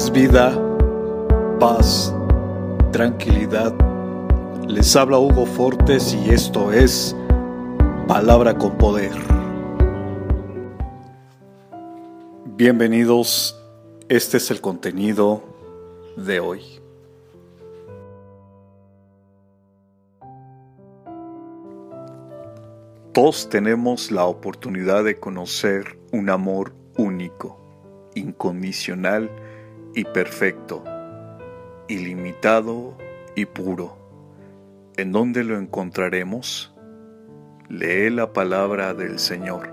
es vida, paz, tranquilidad. Les habla Hugo Fortes y esto es Palabra con Poder. Bienvenidos, este es el contenido de hoy. Todos tenemos la oportunidad de conocer un amor único, incondicional y perfecto, ilimitado y puro. ¿En dónde lo encontraremos? Lee la palabra del Señor.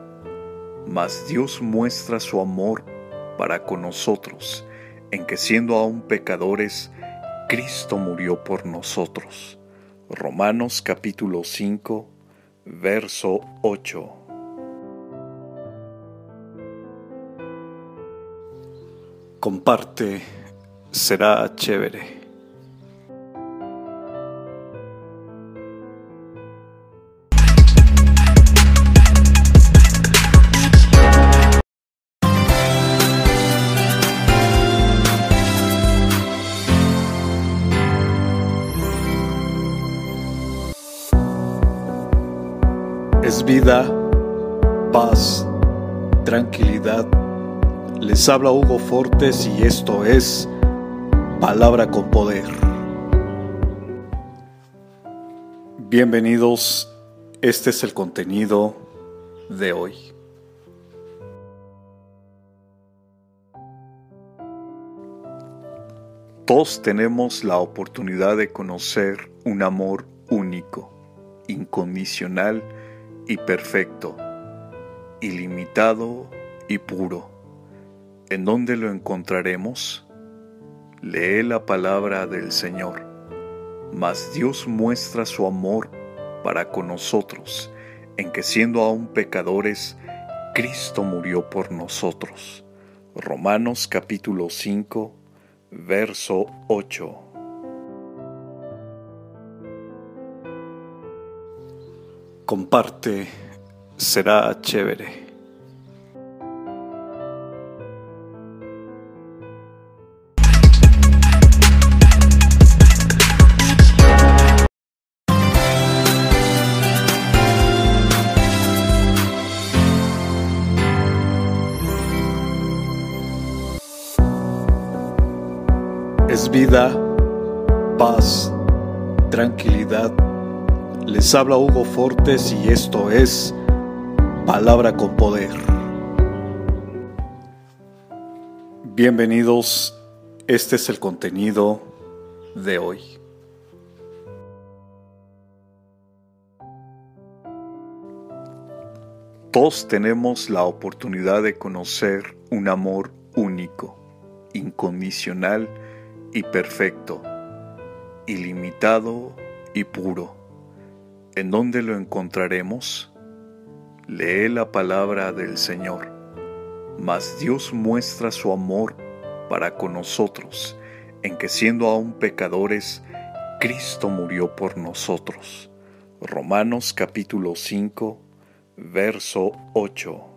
Mas Dios muestra su amor para con nosotros, en que siendo aún pecadores, Cristo murió por nosotros. Romanos capítulo 5, verso 8. Comparte, será chévere. es vida, paz, tranquilidad. Les habla Hugo Fortes y esto es Palabra con Poder. Bienvenidos, este es el contenido de hoy. Todos tenemos la oportunidad de conocer un amor único, incondicional y perfecto, ilimitado y puro. ¿En dónde lo encontraremos? Lee la palabra del Señor. Mas Dios muestra su amor para con nosotros, en que siendo aún pecadores, Cristo murió por nosotros. Romanos capítulo 5, verso 8. comparte, será chévere. Es vida, paz, tranquilidad les habla Hugo Fortes y esto es Palabra con Poder. Bienvenidos, este es el contenido de hoy. Todos tenemos la oportunidad de conocer un amor único, incondicional y perfecto, ilimitado y puro ¿En dónde lo encontraremos? Lee la palabra del Señor. Mas Dios muestra su amor para con nosotros, en que siendo aún pecadores, Cristo murió por nosotros. Romanos capítulo 5, verso 8.